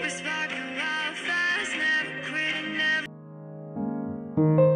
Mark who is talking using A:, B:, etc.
A: We're sparking wildfires, never quitting, never.